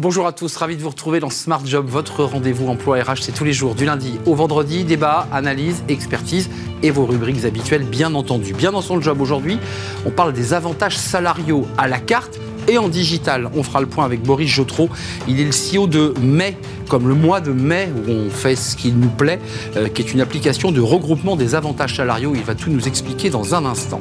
Bonjour à tous, ravi de vous retrouver dans Smart Job, votre rendez-vous emploi RH, c'est tous les jours, du lundi au vendredi, débat, analyse, expertise et vos rubriques habituelles, bien entendu. Bien dans son job aujourd'hui, on parle des avantages salariaux à la carte et en digital. On fera le point avec Boris Jotro. Il est le CEO de Mai, comme le mois de mai où on fait ce qu'il nous plaît, euh, qui est une application de regroupement des avantages salariaux. Il va tout nous expliquer dans un instant.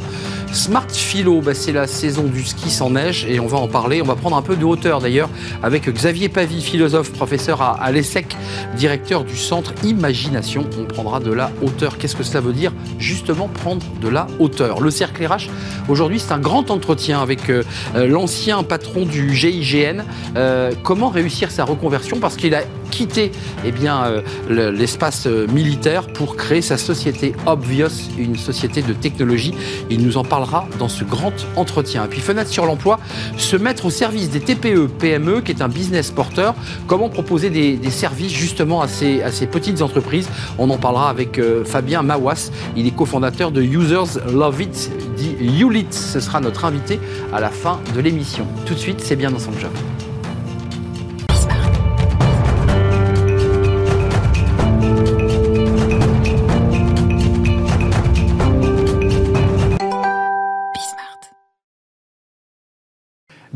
Smart Philo, bah, c'est la saison du ski sans neige et on va en parler. On va prendre un peu de hauteur d'ailleurs avec Xavier Pavie, philosophe, professeur à, à l'ESSEC, directeur du centre Imagination. On prendra de la hauteur. Qu'est-ce que cela veut dire? Justement, prendre de la hauteur. Le cercle RH, aujourd'hui, c'est un grand entretien avec euh, euh, l'ancien patron du GIGN. Euh, comment réussir sa reconversion? Parce qu'il a quitté eh bien, euh, l'espace euh, militaire pour créer sa société Obvious, une société de technologie. Il nous en parlera dans ce grand entretien. Et puis fenêtre sur l'emploi, se mettre au service des TPE, PME, qui est un business porteur. Comment proposer des, services justement à ces, à ces, petites entreprises? On en parlera avec euh, Fabien Mawas. Il est cofondateur de Users Love It, dit Ulit. Ce sera notre invité à la fin de l'émission. Tout de suite, c'est bien dans son job.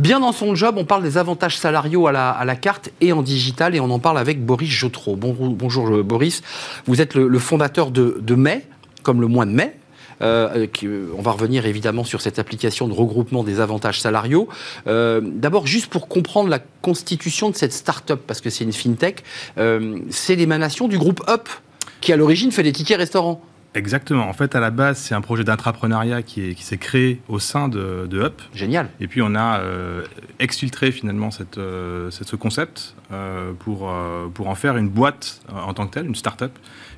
Bien dans son job, on parle des avantages salariaux à la, carte et en digital, et on en parle avec Boris Jotro. Bon, bonjour Boris, vous êtes le, fondateur de, Mai, comme le mois de mai. Euh, qui, on va revenir évidemment sur cette application de regroupement des avantages salariaux. Euh, D'abord, juste pour comprendre la constitution de cette start-up, parce que c'est une fintech, euh, c'est l'émanation du groupe Up, qui à l'origine fait des tickets restaurants. Exactement. En fait, à la base, c'est un projet d'intrapreneuriat qui, qui s'est créé au sein de, de, Up. Génial. Et puis, on a euh, exfiltré finalement cette, euh, cette, ce concept euh, pour, pour en faire une boîte en tant que telle, une start-up,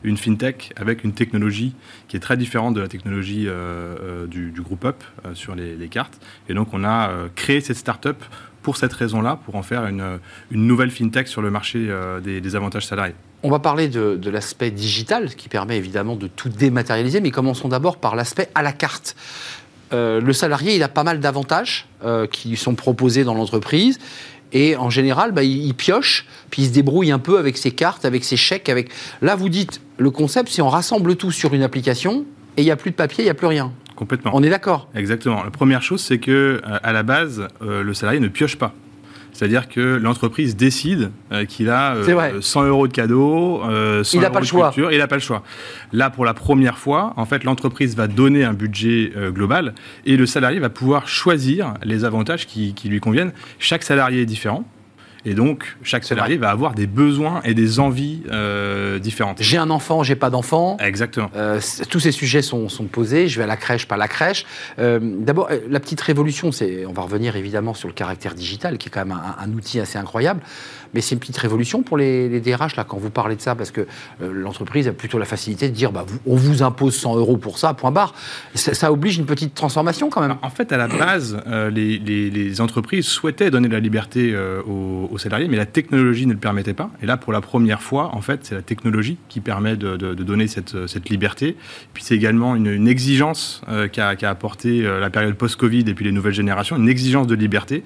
une fintech avec une technologie qui est très différente de la technologie du, du, groupe Up sur les, les, cartes. Et donc, on a créé cette start-up pour cette raison-là, pour en faire une, une, nouvelle fintech sur le marché des, des avantages salariés. On va parler de, de l'aspect digital, qui permet évidemment de tout dématérialiser, mais commençons d'abord par l'aspect à la carte. Euh, le salarié, il a pas mal d'avantages euh, qui lui sont proposés dans l'entreprise. Et en général, bah, il, il, pioche, puis il se débrouille un peu avec ses cartes, avec ses chèques. Avec... Là, vous dites, le concept, c'est on rassemble tout sur une application et il n'y a plus de papier, il n'y a plus rien. Complètement. On est d'accord? Exactement. La première chose, c'est que euh, à la base, le salarié ne pioche pas. C'est-à-dire que l'entreprise décide euh, qu'il a euh, 100 euros de cadeaux, euh, 100 il euros pas de choix. culture, il n'a pas le choix. Là, pour la première fois, en fait, l'entreprise va donner un budget euh, global et le salarié va pouvoir choisir les avantages qui, qui lui conviennent. Chaque salarié est différent. Et donc, chaque salarié va avoir des besoins et des envies euh, différentes. J'ai un enfant, j'ai pas d'enfant. Exactement. Euh, tous ces sujets sont, sont, posés. Je vais à la crèche, pas à la crèche. Euh, D'abord, la petite révolution, c'est, on va revenir évidemment sur le caractère digital, qui est quand même un, un outil assez incroyable. Mais c'est une petite révolution pour les, les, DRH, là, quand vous parlez de ça, parce que euh, l'entreprise a plutôt la facilité de dire bah, on vous impose 100 euros pour ça, point barre. Ça, ça, oblige une petite transformation quand même. En fait, à la base, euh, les, entreprises souhaitaient donner de la liberté euh, aux, salariés, mais la technologie ne le permettait pas. Et là, pour la première fois, en fait, c'est la technologie qui permet de, donner cette, liberté. Et puis c'est également une, exigence qu'a qu apporté la période post-Covid et puis les nouvelles générations, une exigence de liberté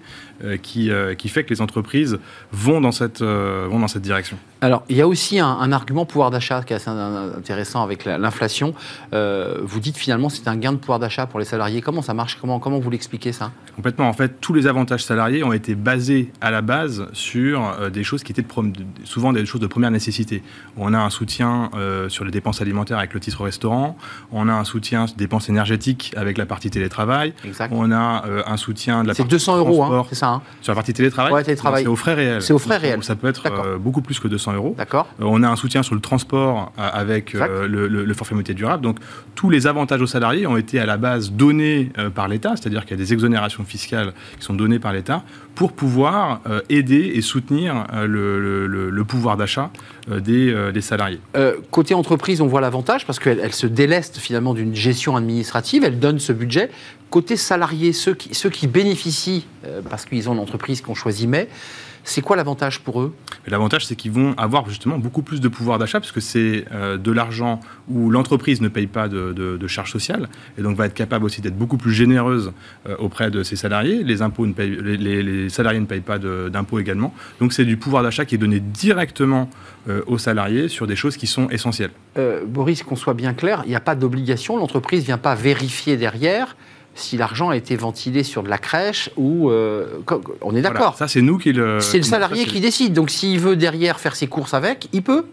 qui, qui fait que les entreprises vont dans cette, euh, vont dans cette direction. Alors, il y a aussi un, un argument pouvoir d'achat qui est assez intéressant avec l'inflation. Euh, vous dites finalement c'est un gain de pouvoir d'achat pour les salariés. Comment ça marche? Comment, comment vous l'expliquez ça? Complètement. En fait, tous les avantages salariés ont été basés à la base sur euh, des choses qui étaient de, souvent des choses de première nécessité. On a un soutien euh, sur les dépenses alimentaires avec le titre restaurant. On a un soutien sur les dépenses énergétiques avec la partie télétravail. Exact. On a un soutien de la C'est 200 euros, hein, c'est ça? Hein Sur la partie télétravail Ouais, télétravail. C'est aux frais réels. C'est aux frais réels. Ça peut être beaucoup plus que 200 euros. D'accord. Euh, on a un soutien sur le transport euh, avec euh, le, le, le, forfait mobilité durable. Donc tous les avantages aux salariés ont été à la base donnés euh, par l'État, c'est-à-dire qu'il y a des exonérations fiscales qui sont données par l'État pour pouvoir euh, aider et soutenir euh, le, pouvoir d'achat des, des, salariés. côté entreprise, on voit l'avantage parce qu'elle elle se déleste finalement d'une gestion administrative, elle donne ce budget. Côté salarié, ceux qui, bénéficient parce qu'ils ont une entreprise qu'on choisit mais C'est quoi l'avantage pour eux? L'avantage, c'est qu'ils vont avoir justement beaucoup plus de pouvoir d'achat, parce que c'est euh, de l'argent où l'entreprise ne paye pas de, charges sociales, et donc va être capable aussi d'être beaucoup plus généreuse euh, auprès de ses salariés. Les, impôts ne payent, les, salariés ne payent pas d'impôts également. Donc c'est du pouvoir d'achat qui est donné directement euh, aux salariés sur des choses qui sont essentielles. Boris, qu'on soit bien clair, il n'y a pas d'obligation, l'entreprise ne vient pas vérifier derrière si l'argent a été ventilé sur de la crèche ou euh, on est d'accord. ça c'est nous qui le. C'est le salarié qui décide. Donc s'il veut derrière faire ses courses avec, il peut.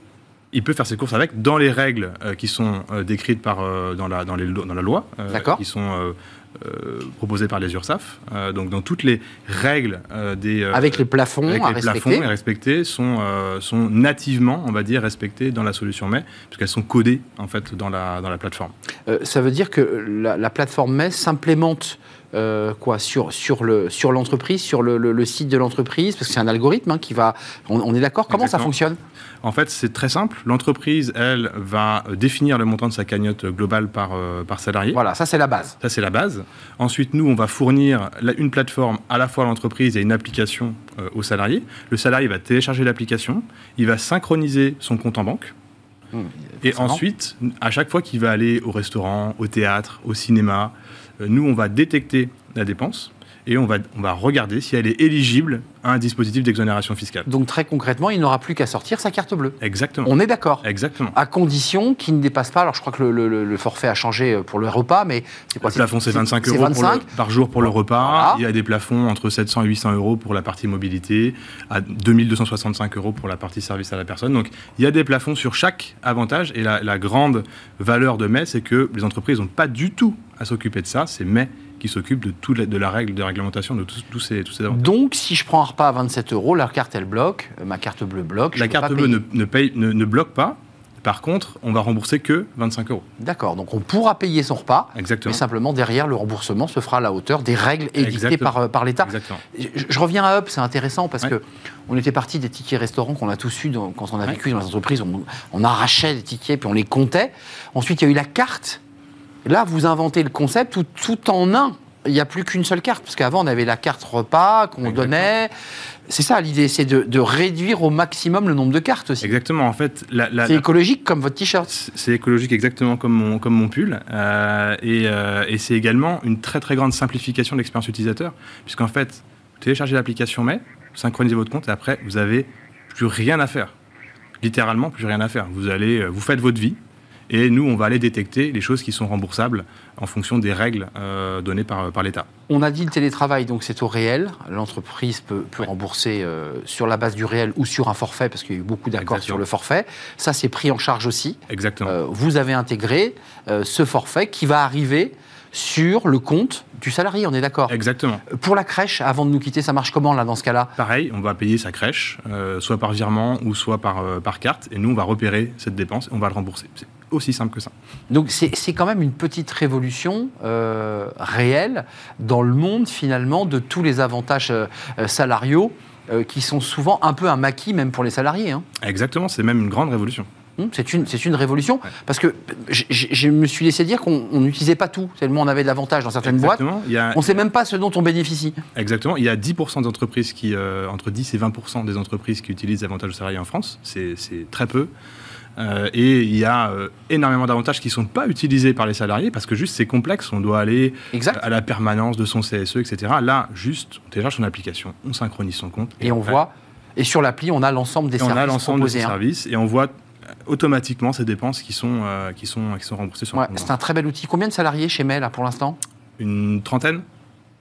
Il peut faire ses courses avec dans les règles euh, qui sont euh, décrites par, dans, la, dans, les, dans la loi, qui sont euh, proposés par les URSAF. Euh, donc dans toutes les règles euh, des avec les plafonds avec à les respecter. plafonds à respecter sont sont nativement on va dire respectés dans la solution MES puisqu'elles sont codées en fait dans la dans la plateforme. ça veut dire que la, plateforme MES s'implémente quoi sur sur le sur l'entreprise, sur le, le, site de l'entreprise, parce que c'est un algorithme hein, qui va. On, est d'accord. Comment ça fonctionne? En fait, c'est très simple. L'entreprise, elle, va définir le montant de sa cagnotte globale par par salarié. Voilà, ça c'est la base. Ça c'est la base. Ensuite, nous, on va fournir une plateforme à la fois à l'entreprise et une application euh, au salarié. Le salarié va télécharger l'application, il va synchroniser son compte en banque. Mmh, et ensuite, à chaque fois qu'il va aller au restaurant, au théâtre, au cinéma, euh, nous, on va détecter la dépense et on va, on va regarder si elle est éligible à un dispositif d'exonération fiscale. Donc très concrètement, il n'aura plus qu'à sortir sa carte bleue. Exactement. On est d'accord. Exactement. À condition qu'il ne dépasse pas, alors je crois que le, forfait a changé pour le repas, mais c'est quoi Le plafond c'est 25 euros par jour pour le repas. Il y a des plafonds entre 700 et 800 euros pour la partie mobilité, à 2265 euros pour la partie service à la personne. Donc il y a des plafonds sur chaque avantage et la, la grande valeur de mai, c'est que les entreprises n'ont pas du tout à s'occuper de ça, c'est mai qui s'occupe de, tout de la règle de réglementation de tous ces, tous ces Donc, si je prends un repas à 27 euros, la carte, elle bloque, euh, ma carte bleue bloque. La carte bleue ne, paye, ne, bloque pas. Par contre, on va rembourser que 25 euros. D'accord, donc on pourra payer son repas, Exactement. mais simplement derrière, le remboursement se fera à la hauteur des règles édictées par, euh, par l'État. Je, je, reviens à Up, c'est intéressant parce que on était parti des tickets restaurants qu'on a tous eu quand on a vécu dans les entreprises. On, on, arrachait les tickets puis on les comptait. Ensuite, il y a eu la carte Là, vous inventez le concept tout, tout en un. Il n'y a plus qu'une seule carte, parce qu'avant, on avait la carte repas qu'on donnait. C'est ça l'idée, c'est de, réduire au maximum le nombre de cartes aussi. Exactement, en fait. c'est écologique comme votre t-shirt. C'est écologique exactement comme mon, comme mon pull. Euh, euh, et, c'est également une très très grande simplification de l'expérience utilisateur, puisqu'en fait, vous téléchargez l'application Mais, synchronisez votre compte et après, vous n'avez plus rien à faire. Littéralement, plus rien à faire. Vous allez, euh, vous faites votre vie, et nous, on va aller détecter les choses qui sont remboursables en fonction des règles euh, données par, par l'État. On a dit le télétravail, donc c'est au réel. L'entreprise peut, rembourser euh, sur la base du réel ou sur un forfait, parce qu'il y a eu beaucoup d'accords sur le forfait. Ça, c'est pris en charge aussi. Exactement. Euh, vous avez intégré ce forfait qui va arriver sur le compte du salarié, on est d'accord Exactement. Pour la crèche, avant de nous quitter, ça marche comment là dans ce cas-là Pareil, on va payer sa crèche, soit par virement ou soit par, par carte, et nous on va repérer cette dépense et on va le rembourser aussi simple que ça. Donc c'est quand même une petite révolution euh, réelle dans le monde finalement de tous les avantages euh, euh, salariaux qui sont souvent un peu un maquis même pour les salariés. Hein. Exactement, c'est même une grande révolution. Hum, c'est une, une révolution parce que je me suis laissé dire qu'on n'utilisait pas tout, tellement on avait de l'avantage dans certaines boîtes. on ne sait même pas ce dont on bénéficie. Exactement. Il y a 10% d'entreprises qui, entre 10 et 20% des entreprises qui utilisent l'avantage salarié en France. C'est très peu. Euh, et il y a euh, énormément d'avantages qui ne sont pas utilisés par les salariés parce que juste c'est complexe. On doit aller à la permanence de son CSE, etc. Là, juste, on télécharge son application, on synchronise son compte. Et, on voit. Et sur l'appli, on a l'ensemble des services. On a l'ensemble des hein. services et on voit automatiquement ces dépenses qui sont, euh, qui sont, qui sont remboursées sur ouais, C'est un très bel outil. Combien de salariés chez Mail pour l'instant? Une trentaine.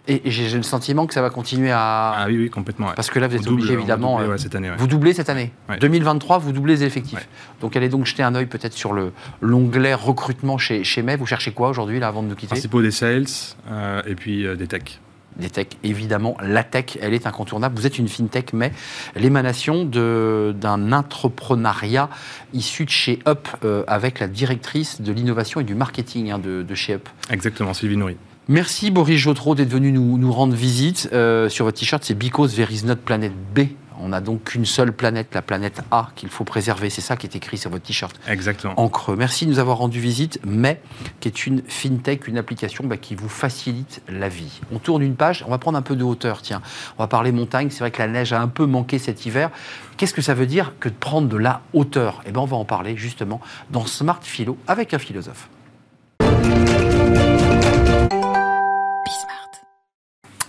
Et j'ai le sentiment que ça va continuer à. Ah oui, oui, complètement. Parce que là, vous êtes obligé, évidemment. Euh, cette année, Vous doublez cette année. 2023, vous doublez les effectifs. Donc, allez donc jeter un œil peut-être sur l'onglet recrutement chez, chez May. Vous cherchez quoi aujourd'hui, là, avant de nous quitter? Principaux des sales euh, et puis euh, des techs des techs, évidemment. La tech, elle est incontournable. Vous êtes une fintech, mais l'émanation d'un entrepreneuriat issu de chez Up avec la directrice de l'innovation et du marketing hein, de, de, chez Up. Exactement, Sylvie Nourri. Merci Boris Jotreau d'être venu nous, rendre visite. Euh, sur votre t-shirt, c'est Because There is not Planet B On n'a donc qu'une seule planète, la planète A, qu'il faut préserver. C'est ça qui est écrit sur votre t-shirt. Exactement. En creux. Merci de nous avoir rendu visite. Mais, qui est une fintech, une application bah, qui vous facilite la vie. On tourne une page. On va prendre un peu de hauteur. Tiens, on va parler montagne. C'est vrai que la neige a un peu manqué cet hiver. Qu'est-ce que ça veut dire que de prendre de la hauteur? Eh bien, on va en parler justement dans Smart Philo avec un philosophe.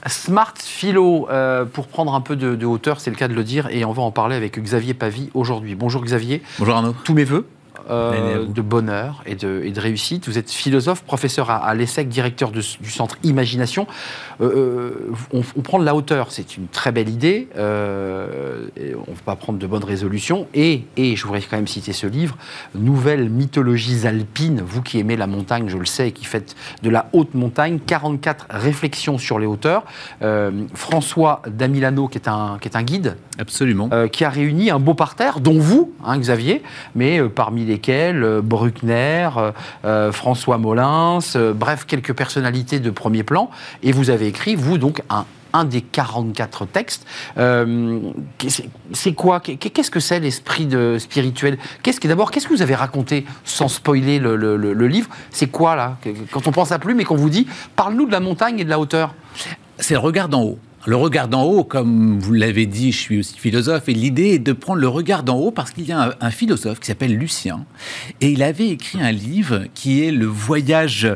Smart Philo, euh, pour prendre un peu de, de hauteur, c'est le cas de le dire, et on va en parler avec Xavier Pavie aujourd'hui. Bonjour Xavier. Bonjour Arnaud. Tous mes voeux. Euh, de bonheur et de, et de, réussite. Vous êtes philosophe, professeur à, à l'ESSEC, directeur de, du centre Imagination. Euh, euh, on, on, prend de la hauteur, c'est une très belle idée. Euh, on va prendre de bonnes résolutions. Et, et, je voudrais quand même citer ce livre, Nouvelles mythologies alpines. Vous qui aimez la montagne, je le sais, et qui faites de la haute montagne, 44 réflexions sur les hauteurs. François Damilano, qui est un, qui est un guide. Absolument. qui a réuni un beau parterre, dont vous, hein, Xavier, mais parmi euh, Bruckner, euh, François Molins, euh, bref, quelques personnalités de premier plan. Et vous avez écrit, vous, donc, un, des 44 textes. Euh, c'est quoi Qu'est-ce que c'est l'esprit spirituel? Qu'est-ce que d'abord Qu'est-ce que vous avez raconté sans spoiler le, le, le, le livre? C'est quoi là? Quand on pense à plume et qu'on vous dit, parle-nous de la montagne et de la hauteur. C'est le regard d'en haut. Le regard d'en haut, comme vous l'avez dit, je suis aussi philosophe, et l'idée est de prendre le regard d'en haut parce qu'il y a un, philosophe qui s'appelle Lucien, et il avait écrit un livre qui est le voyage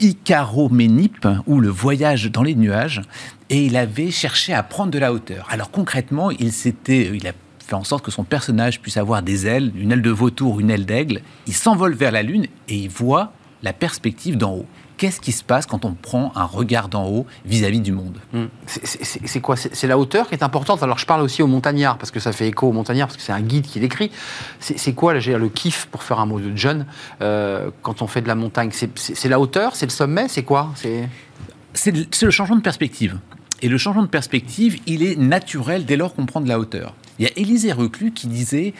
Icaroménipe, ou le voyage dans les nuages, et il avait cherché à prendre de la hauteur. Alors concrètement, il s'était, il a fait en sorte que son personnage puisse avoir des ailes, une aile de vautour, une aile d'aigle. Il s'envole vers la lune et il voit la perspective d'en haut qu'est-ce qui se passe quand on prend un regard d'en haut vis-à-vis du monde? Mmh. C'est quoi? C'est la hauteur qui est importante? Alors je parle aussi aux montagnards, parce que ça fait écho aux montagnards, parce que c'est un guide qui l'écrit. C'est quoi là, le kiff, pour faire un mot de John, euh, quand on fait de la montagne? C'est la hauteur? C'est le sommet? C'est quoi? C'est le, le changement de perspective. Et le changement de perspective, il est naturel dès lors qu'on prend de la hauteur. Il y a Élisée Reclus qui disait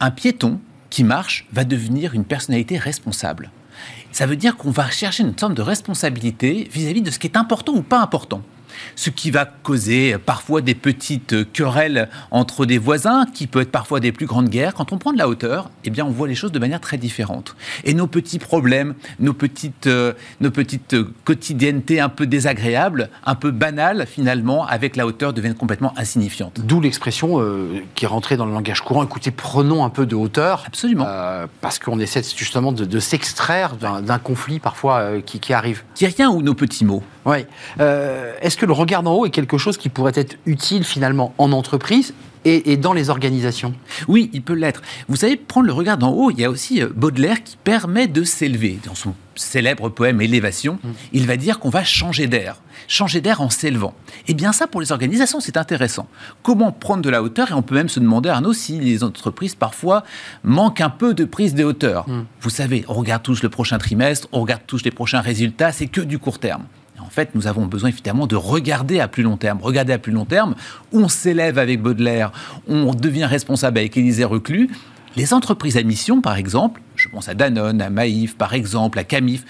un piéton qui marche va devenir une personnalité responsable ça veut dire qu'on va chercher une sorte de responsabilité vis-à-vis -vis de ce qui est important ou pas important ce qui va causer parfois des petites querelles entre des voisins, qui peut être parfois des plus grandes guerres. Quand on prend de la hauteur, eh bien, on voit les choses de manière très différente. Et nos petits problèmes, nos petites, euh, nos petites quotidiennetés un peu désagréables, un peu banales finalement, avec la hauteur, deviennent complètement insignifiantes. D'où l'expression euh, qui est rentrée dans le langage courant. Écoutez, prenons un peu de hauteur. Absolument. Euh, parce qu'on essaie justement de, de s'extraire d'un conflit parfois euh, qui, qui, arrive. Qui rien ou nos petits mots. Oui. Est-ce que le regard d'en haut est quelque chose qui pourrait être utile finalement en entreprise et, dans les organisations Oui, il peut l'être. Vous savez, prendre le regard d'en haut, il y a aussi Baudelaire qui permet de s'élever. Dans son célèbre poème Élévation, mmh. il va dire qu'on va changer d'air. Changer d'air en s'élevant. Et bien ça, pour les organisations, c'est intéressant. Comment prendre de la hauteur? Et on peut même se demander, Arnaud, si les entreprises, parfois, manquent un peu de prise de hauteur. Mmh. Vous savez, on regarde tous le prochain trimestre, on regarde tous les prochains résultats, c'est que du court terme. En fait, nous avons besoin évidemment de regarder à plus long terme. Regarder à plus long terme, on s'élève avec Baudelaire, on devient responsable avec Élisée Reclus. Les entreprises à mission, par exemple, je pense à Danone, à Maïf, par exemple, à Camif,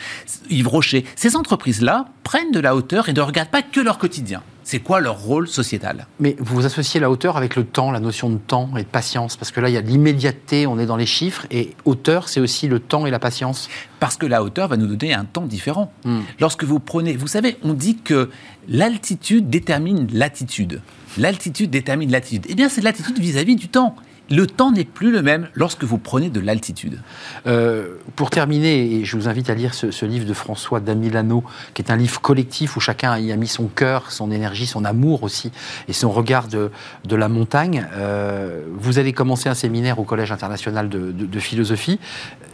Yves Rocher, ces entreprises-là prennent de la hauteur et ne regardent pas que leur quotidien. C'est quoi leur rôle sociétal? Mais vous associez la hauteur avec le temps, la notion de temps et de patience, parce que là, il y a l'immédiateté, on est dans les chiffres, et hauteur, c'est aussi le temps et la patience. Parce que la hauteur va nous donner un temps différent. Mm. Lorsque vous prenez, vous savez, on dit que l'altitude détermine l'attitude. L'altitude détermine l'attitude. Eh bien, c'est l'attitude vis-à-vis du temps le temps n'est plus le même lorsque vous prenez de l'altitude. Euh, pour terminer, et je vous invite à lire ce, ce, livre de François Damilano, qui est un livre collectif où chacun y a mis son cœur, son énergie, son amour aussi, et son regard de, de la montagne. Euh, vous allez commencer un séminaire au Collège international de, de, de philosophie.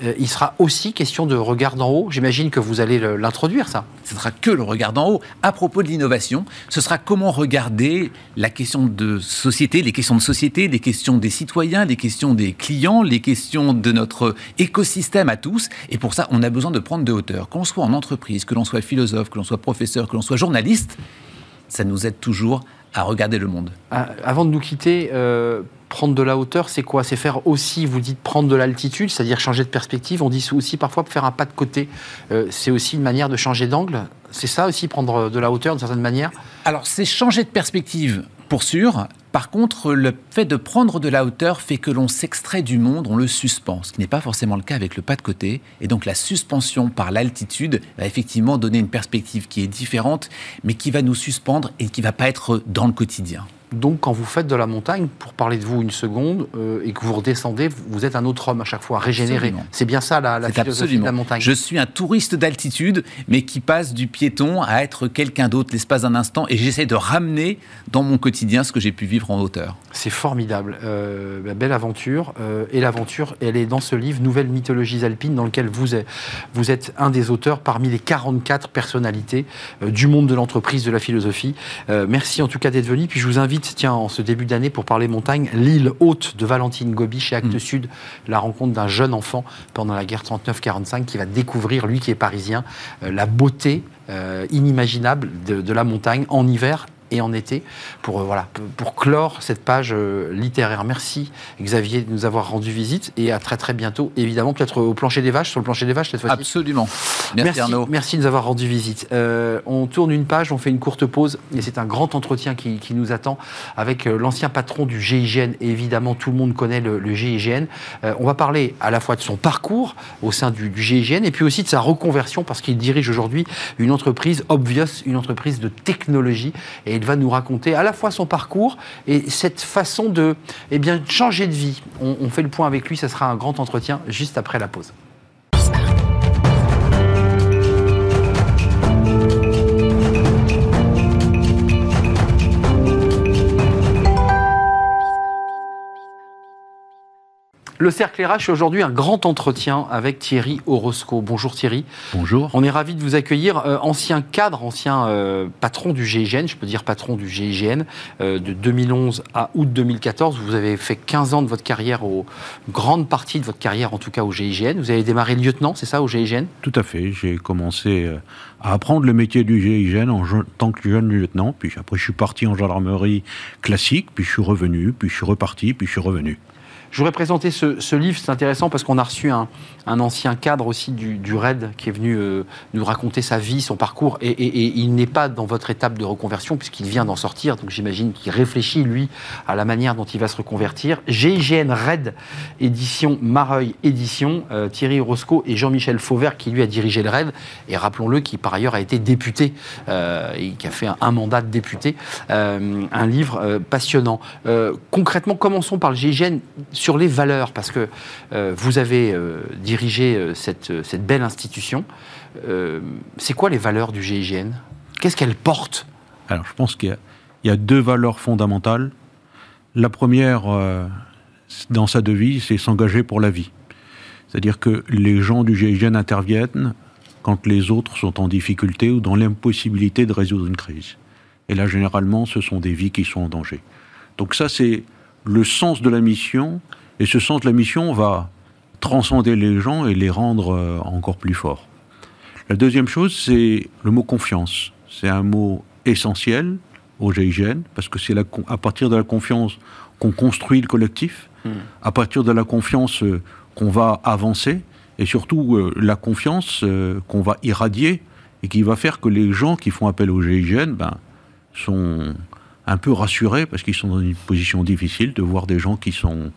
Euh, il sera aussi question de regard d'en haut. J'imagine que vous allez l'introduire, ça. Ce sera que le regard d'en haut. À propos de l'innovation, ce sera comment regarder la question de société, les questions de société, les questions des citoyens les questions des clients, les questions de notre écosystème à tous. Et pour ça, on a besoin de prendre de hauteur. Qu'on soit en entreprise, que l'on soit philosophe, que l'on soit professeur, que l'on soit journaliste, ça nous aide toujours à regarder le monde. Avant de nous quitter, euh, prendre de la hauteur, c'est quoi? C'est faire aussi, vous dites prendre de l'altitude, c'est-à-dire changer de perspective. On dit aussi parfois faire un pas de côté. Euh, c'est aussi une manière de changer d'angle. C'est ça aussi, prendre de la hauteur d'une certaine manière? Alors, c'est changer de perspective Pour sûr. Par contre, le fait de prendre de la hauteur fait que l'on s'extrait du monde, on le suspend, ce qui n'est pas forcément le cas avec le pas de côté. Et donc la suspension par l'altitude va effectivement donner une perspective qui est différente, mais qui va nous suspendre et qui va pas être dans le quotidien. Donc, quand vous faites de la montagne, pour parler de vous une seconde, euh, et que vous redescendez, vous êtes un autre homme à chaque fois, régénéré. C'est bien ça la, la philosophie de la montagne. Je suis un touriste d'altitude, mais qui passe du piéton à être quelqu'un d'autre l'espace d'un instant, et j'essaie de ramener dans mon quotidien ce que j'ai pu vivre en hauteur. C'est formidable, euh, belle aventure. Euh, et l'aventure, elle est dans ce livre, Nouvelles mythologies alpines, dans lequel vous êtes, vous êtes un des auteurs parmi les 44 personnalités du monde de l'entreprise, de la philosophie. merci en tout cas d'être venu. Puis je vous invite tiens, en ce début d'année, pour parler montagne, l'île haute de Valentine Gobi chez Actes mm. Sud, la rencontre d'un jeune enfant pendant la guerre 39-45 qui va découvrir, lui qui est parisien, euh, la beauté euh, inimaginable de, la montagne en hiver et en été pour, euh, voilà, pour clore cette page euh, littéraire. Merci Xavier de nous avoir rendu visite et à très très bientôt, évidemment, peut-être au plancher des vaches, sur le plancher des vaches cette fois-ci. Absolument. Merci, Arnaud. Merci de nous avoir rendu visite. Euh, on tourne une page, on fait une courte pause et c'est un grand entretien qui, qui nous attend avec l'ancien patron du GIGN et évidemment tout le monde connaît le, GIGN. on va parler à la fois de son parcours au sein du, du GIGN et puis aussi de sa reconversion parce qu'il dirige aujourd'hui une entreprise Obvious, une entreprise de technologie et il va nous raconter à la fois son parcours et cette façon de eh changer de vie. On, on fait le point avec lui, ça sera un grand entretien juste après la pause. Le Cercle RH, aujourd'hui un grand entretien avec Thierry Orosco. Bonjour Thierry. Bonjour. On est ravi de vous accueillir. Euh, ancien cadre, ancien euh, patron du GIGN, je peux dire patron du GIGN, euh, de 2011 à août 2014. Vous avez fait 15 ans de votre carrière, au, une grande partie de votre carrière en tout cas au GIGN. Vous avez démarré lieutenant, c'est ça, au GIGN Tout à fait. J'ai commencé à apprendre le métier du GIGN en tant que jeune lieutenant. Puis après, je suis parti en gendarmerie classique, puis je suis revenu, puis je suis reparti, puis je suis revenu. Je voudrais présenter ce, livre, c'est intéressant parce qu'on a reçu un, ancien cadre aussi du, RAID qui est venu euh, nous raconter sa vie, son parcours, et, il n'est pas dans votre étape de reconversion puisqu'il vient d'en sortir, donc j'imagine qu'il réfléchit, lui, à la manière dont il va se reconvertir. GIGN RAID, édition Mareuil édition, euh, Thierry Roscoe et Jean-Michel Fauvert qui lui a dirigé le RAID, et rappelons-le, qui par ailleurs a été député, euh, et qui a fait un, mandat de député, un livre passionnant. concrètement, commençons par le GIGN sur les valeurs, parce que euh, vous avez euh, dirigé euh, cette, cette, belle institution. c'est quoi les valeurs du GIGN Qu'est-ce qu'elles portent? Alors, je pense qu'il y, a deux valeurs fondamentales. La première, dans sa devise, c'est s'engager pour la vie. C'est-à-dire que les gens du GIGN interviennent quand les autres sont en difficulté ou dans l'impossibilité de résoudre une crise. Et là, généralement, ce sont des vies qui sont en danger. Donc ça, c'est le sens de la mission, et ce sens de la mission va transcender les gens et les rendre euh, encore plus forts. La deuxième chose, c'est le mot confiance. C'est un mot essentiel au GIGN, parce que c'est à partir de la confiance qu'on construit le collectif, hmm. à partir de la confiance euh, qu'on va avancer, et surtout euh, la confiance qu'on va irradier, et qui va faire que les gens qui font appel au GIGN ben, sont un peu rassurés parce qu'ils sont dans une position difficile de voir des gens qui sont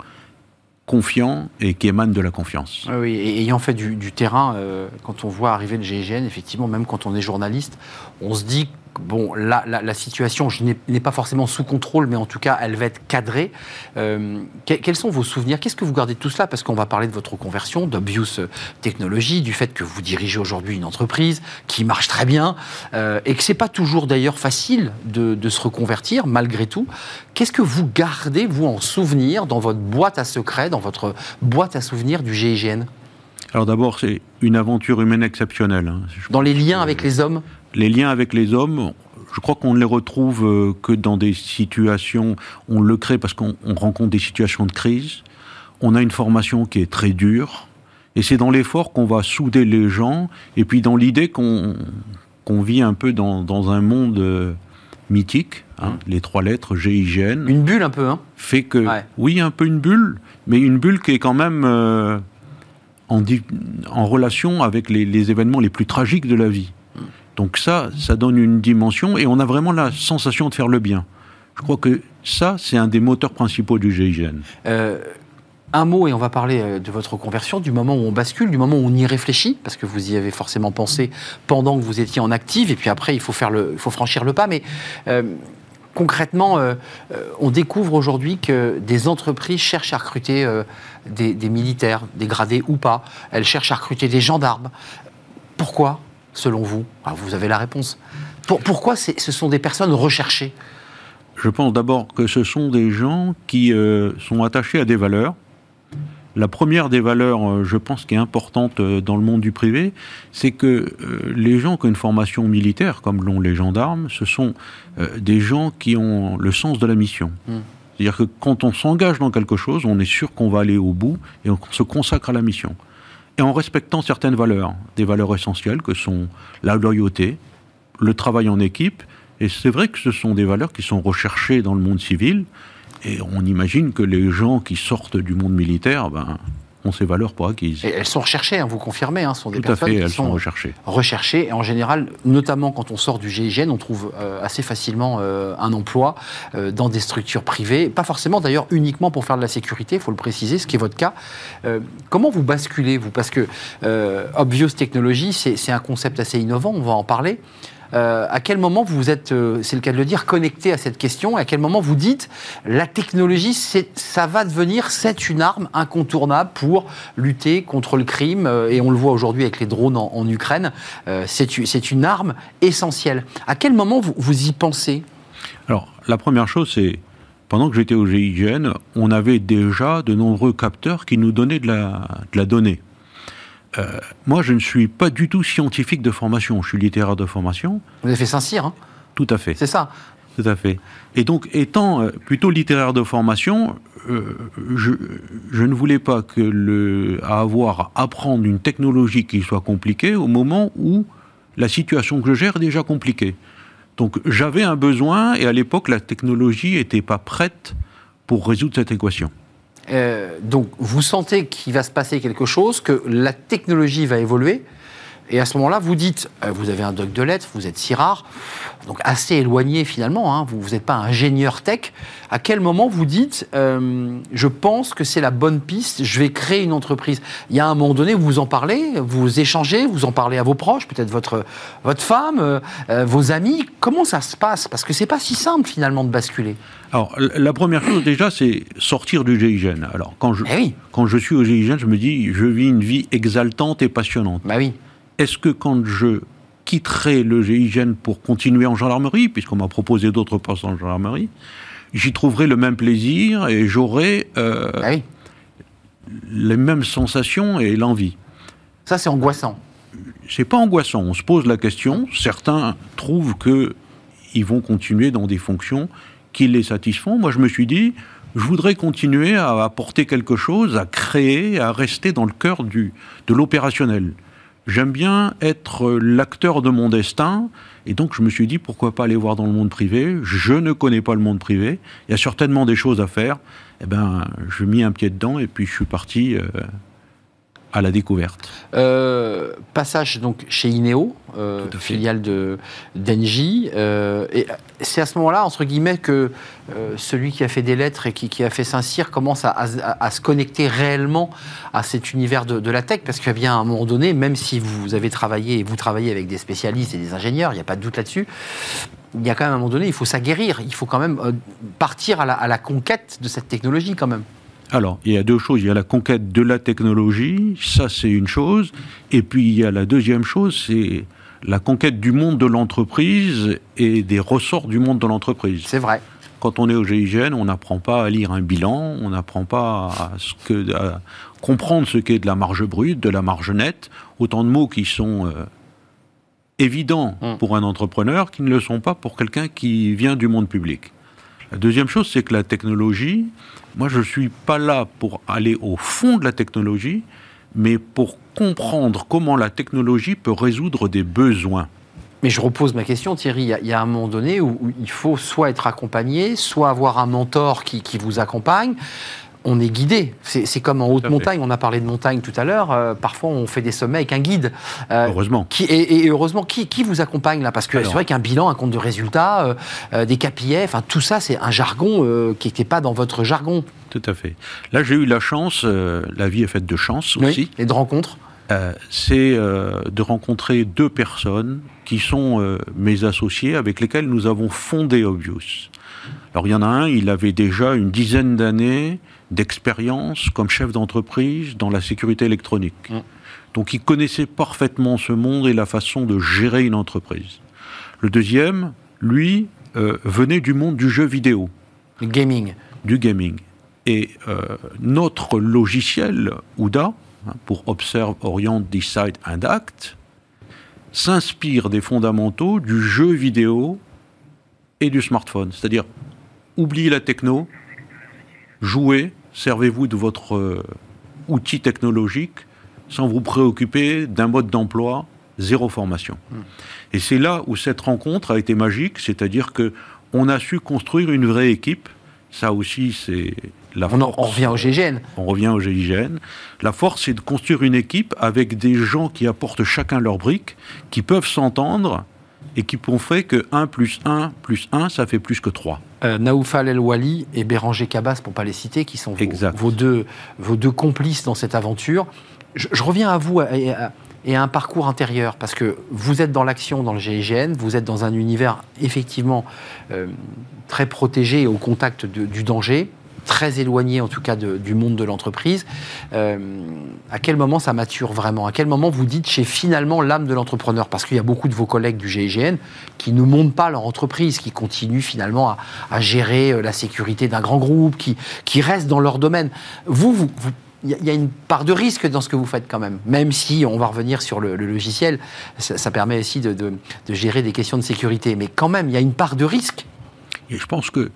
confiants et qui émanent de la confiance. Oui, et ayant fait du, terrain, euh, quand on voit arriver le GIGN, effectivement, même quand on est journaliste, on se dit bon, la, la, situation n'est pas forcément sous contrôle, mais en tout cas, elle va être cadrée. Euh, quels sont vos souvenirs? Qu'est-ce que vous gardez de tout cela? Parce qu'on va parler de votre conversion, d'Obvious Technology, du fait que vous dirigez aujourd'hui une entreprise qui marche très bien, euh, et que c'est pas toujours d'ailleurs facile de, de, se reconvertir, malgré tout. Qu'est-ce que vous gardez, vous, en souvenir, dans votre boîte à secrets, dans votre boîte à souvenirs du GIGN alors d'abord, c'est une aventure humaine exceptionnelle. Hein. Dans les liens avec les hommes les liens avec les hommes, je crois qu'on ne les retrouve euh, que dans des situations, on le crée parce qu'on rencontre des situations de crise. On a une formation qui est très dure. Et c'est dans l'effort qu'on va souder les gens. Et puis dans l'idée qu'on vit un peu dans, un monde euh, mythique, hein, mmh. les trois lettres GIGN. Une bulle un peu, hein? Fait que, oui, un peu une bulle, mais une bulle qui est quand même euh, en, relation avec les, événements les plus tragiques de la vie. Donc ça, ça donne une dimension et on a vraiment la sensation de faire le bien. Je crois que ça, c'est un des moteurs principaux du GIGN. Euh, un mot, et on va parler euh, de votre conversion, du moment où on bascule, du moment où on y réfléchit, parce que vous y avez forcément pensé pendant que vous étiez en active, et puis après, il faut, faire le, il faut franchir le pas. Mais euh, concrètement, on découvre aujourd'hui que des entreprises cherchent à recruter des, des, militaires, des gradés ou pas. Elles cherchent à recruter des gendarmes. Pourquoi, selon vous ah, Vous avez la réponse. Pour, pourquoi ce sont des personnes recherchées? Je pense d'abord que ce sont des gens qui sont attachés à des valeurs la première des valeurs, euh, je pense, qui est importante euh, dans le monde du privé, c'est que euh, les gens qui ont une formation militaire, comme l'ont les gendarmes, ce sont des gens qui ont le sens de la mission. Hmm. C'est-à-dire que quand on s'engage dans quelque chose, on est sûr qu'on va aller au bout et on se consacre à la mission. Et en respectant certaines valeurs, des valeurs essentielles que sont la loyauté, le travail en équipe, et c'est vrai que ce sont des valeurs qui sont recherchées dans le monde civil, et on imagine que les gens qui sortent du monde militaire ben, ont ces valeurs pour acquises. Et elles sont recherchées, hein, vous confirmez, hein, ce sont des Tout personnes à fait, elles sont, recherchées. Recherchées, et en général, notamment quand on sort du GIGN, on trouve euh, assez facilement euh, un emploi euh, dans des structures privées, pas forcément d'ailleurs uniquement pour faire de la sécurité, il faut le préciser, ce qui est votre cas. comment vous basculez, vous? Parce que Obvious Technology, c'est un concept assez innovant, on va en parler. Euh, à quel moment vous êtes, euh, c'est le cas de le dire, connecté à cette question? À quel moment vous dites la technologie, ça va devenir, c'est une arme incontournable pour lutter contre le crime euh, Et on le voit aujourd'hui avec les drones en, Ukraine. c'est une arme essentielle. À quel moment vous, y pensez? Alors, la première chose, c'est pendant que j'étais au GIGN, on avait déjà de nombreux capteurs qui nous donnaient de la donnée. Euh, moi, je ne suis pas du tout scientifique de formation. Je suis littéraire de formation. Vous avez fait Saint-Cyr, hein? Tout à fait. C'est ça. Tout à fait. Et donc, étant euh, plutôt littéraire de formation, euh, je, je, ne voulais pas que le, avoir à apprendre une technologie qui soit compliquée au moment où la situation que je gère est déjà compliquée. Donc, j'avais un besoin, et à l'époque, la technologie n'était pas prête pour résoudre cette équation. Euh, donc vous sentez qu'il va se passer quelque chose, que la technologie va évoluer, et à ce moment-là, vous dites, euh, vous avez un doc de lettres, vous êtes si rare, donc assez éloigné finalement, hein, vous n'êtes pas ingénieur tech. À quel moment vous dites, euh, je pense que c'est la bonne piste, je vais créer une entreprise? Il y a un moment donné où vous en parlez, vous échangez, vous en parlez à vos proches, peut-être votre, votre femme, euh, vos amis. Comment ça se passe? Parce que c'est pas si simple finalement de basculer. Alors, la première chose déjà, c'est sortir du GIGN. Alors, quand je, eh quand je suis au GIGN, je me dis, je vis une vie exaltante et passionnante. Bah oui est-ce que quand je quitterai le GIGN pour continuer en gendarmerie, puisqu'on m'a proposé d'autres postes en gendarmerie, j'y trouverai le même plaisir et j'aurai euh, ah les mêmes sensations et l'envie. Ça, c'est angoissant. C'est pas angoissant. On se pose la question. Certains trouvent que ils vont continuer dans des fonctions qui les satisfont. Moi, je me suis dit, je voudrais continuer à apporter quelque chose, à créer, à rester dans le cœur du, de l'opérationnel. J'aime bien être l'acteur de mon destin. Et donc, je me suis dit, pourquoi pas aller voir dans le monde privé? Je ne connais pas le monde privé. Il y a certainement des choses à faire. Eh ben, je mis un pied dedans et puis je suis parti euh, à la découverte. Euh, passage donc chez Ineo, euh, filiale de d'Engie. Euh, et c'est à ce moment-là, entre guillemets, que celui qui a fait des lettres et qui, a fait Saint-Cyr commence à, se connecter réellement à cet univers de, la tech, parce a bien un moment donné, même si vous avez travaillé et vous travaillez avec des spécialistes et des ingénieurs, il n'y a pas de doute là-dessus. Il y a quand même un moment donné, il faut s'aguerrir, il faut quand même partir à la conquête de cette technologie quand même. Alors, il y a deux choses. Il y a la conquête de la technologie, ça c'est une chose. Et puis il y a la deuxième chose, c'est la conquête du monde de l'entreprise et des ressorts du monde de l'entreprise. C'est vrai. Quand on est au GIGN, on n'apprend pas à lire un bilan, on n'apprend pas à, ce que, à comprendre ce qu'est de la marge brute, de la marge nette, autant de mots qui sont euh, évidents hum. pour un entrepreneur qui ne le sont pas pour quelqu'un qui vient du monde public. La deuxième chose, c'est que la technologie, moi, je ne suis pas là pour aller au fond de la technologie, mais pour comprendre comment la technologie peut résoudre des besoins. Mais je repose ma question, Thierry. Il y, a un moment donné où, il faut soit être accompagné, soit avoir un mentor qui, vous accompagne. On est guidé. C'est comme en haute montagne, on a parlé de montagne tout à l'heure, euh, parfois on fait des sommets avec un guide. Euh, Heureusement. Qui, et, et heureusement, qui, qui vous accompagne là? Parce que c'est vrai qu'un bilan, un compte de résultats, euh, euh, des KPI, enfin tout ça, c'est un jargon euh, qui n'était pas dans votre jargon. Tout à fait. Là, j'ai eu la chance, euh, la vie est faite de chance aussi, Et de rencontres? euh, c'est euh, de rencontrer deux personnes qui sont euh, mes associés avec lesquels nous avons fondé Obvious. Alors, il y en a un, il avait déjà une dizaine d'années d'expérience comme chef d'entreprise dans la sécurité électronique. Mm. Donc, il connaissait parfaitement ce monde et la façon de gérer une entreprise. Le deuxième, lui, euh, venait du monde du jeu vidéo Le gaming. du gaming. Et euh, notre logiciel OUDA, hein, pour Observe, Orient, Decide and Act, s'inspire des fondamentaux du jeu vidéo et du smartphone. C'est-à-dire, oubliez la techno, jouez, servez-vous de votre euh, outil technologique sans vous préoccuper d'un mode d'emploi, zéro formation. Et c'est là où cette rencontre a été magique, c'est-à-dire que on a su construire une vraie équipe. Ça aussi, c'est la On, en- force. on revient au GGN. On revient au GIGN. La force, c'est de construire une équipe avec des gens qui apportent chacun leur brique, qui peuvent s'entendre et qui ont fait que 1 plus 1 plus 1, ça fait plus que 3. Euh, Naoufal El Wali et Béranger Cabas, pour pas les citer, qui sont vos, vos deux, vos deux complices dans cette aventure. Je, je reviens à vous et à, et à un parcours intérieur, parce que vous êtes dans l'action dans le GIGN, vous êtes dans un univers effectivement euh, très protégé et au contact de- du danger, très éloigné en tout cas du monde de l'entreprise. Euh, à quel moment ça mature vraiment? À quel moment vous dites chez finalement l'âme de l'entrepreneur? Parce qu'il y a beaucoup de vos collègues du GIGN qui ne montent pas leur entreprise, qui continuent finalement à, gérer euh, la sécurité d'un grand groupe, qui, restent dans leur domaine. Vous, il y a- une part de risque dans ce que vous faites quand même, même si on va revenir sur le, logiciel, ça, permet aussi de- de gérer des questions de sécurité. Mais quand même, il y a une part de risque, Et je pense que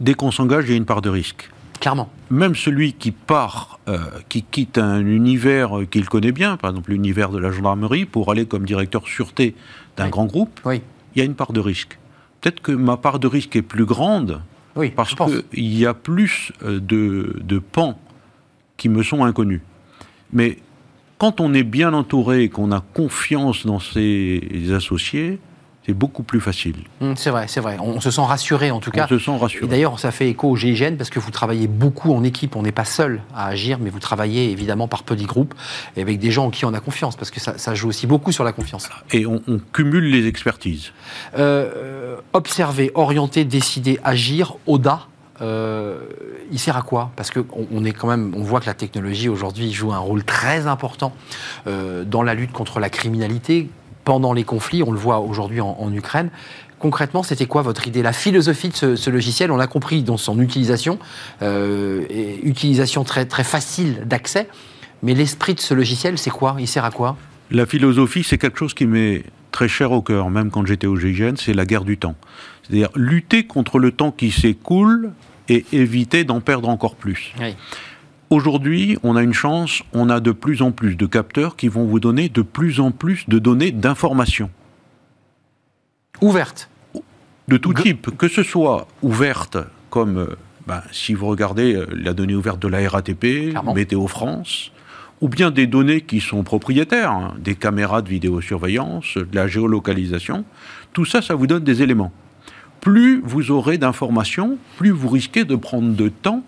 dès qu'on s'engage, il y a une part de risque. clairement. Même celui qui part, euh, qui quitte un univers qu'il connaît bien, par exemple l'univers de la gendarmerie, pour aller comme directeur sûreté d'un Oui. grand groupe, Oui, il y a une part de risque. Peut-être que ma part de risque est plus grande, oui, parce qu'il y a plus euh, de, de pans qui me sont inconnus. Mais quand on est bien entouré et qu'on a confiance dans ses associés, c'est beaucoup plus facile. Hum, C'est vrai, c'est vrai. On se sent rassuré en tout cas. On se sent Et rassuré. d'ailleurs, ça fait écho au GIGN parce que vous travaillez beaucoup en équipe. On n'est pas seul à agir, mais vous travaillez évidemment par petits groupes et avec des gens en qui on a confiance parce que ça, ça joue aussi beaucoup sur la confiance. Et on, on cumule les expertises. Euh, euh, observer, orienter, décider, agir, ODA. euh, il sert à quoi? Parce que on, on est quand même, on voit que la technologie aujourd'hui joue un rôle très important euh, dans la lutte contre la criminalité pendant les conflits. On le voit aujourd'hui en, en Ukraine. Concrètement, c'était quoi votre idée La philosophie de ce, ce logiciel, on l'a compris dans son utilisation, euh, et utilisation très très facile d'accès. Mais l'esprit de ce logiciel, c'est quoi? Il sert à quoi? La philosophie, c'est quelque chose qui m'est très cher au cœur, même quand j'étais au GIGN, c'est la guerre du temps. C'est-à-dire lutter contre le temps qui s'écoule et éviter d'en perdre encore plus. Oui. Aujourd'hui, on a une chance, on a de plus en plus de capteurs qui vont vous donner de plus en plus de données d'information. Ouverte. De tout type, que ce soit ouverte, comme euh, ben, si vous regardez euh, la donnée ouverte de la RATP, Clairement. Météo France, ou bien des données qui sont propriétaires, hein, des caméras de vidéosurveillance, de la géolocalisation, tout ça, ça vous donne des éléments. Plus vous aurez d'informations, plus vous risquez de prendre de temps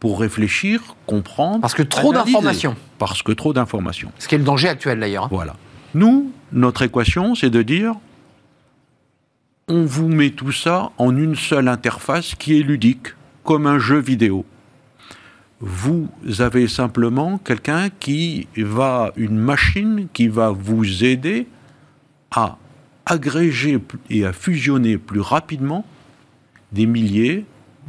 pour réfléchir, comprendre. Parce que trop d'informations. Parce que trop d'informations. Ce qui est le danger actuel d'ailleurs. hein. Voilà. Nous, notre équation, c'est de dire on vous met tout ça en une seule interface qui est ludique, comme un jeu vidéo. Vous avez simplement quelqu'un qui va, une machine qui va vous aider à agréger et à fusionner plus rapidement des milliers,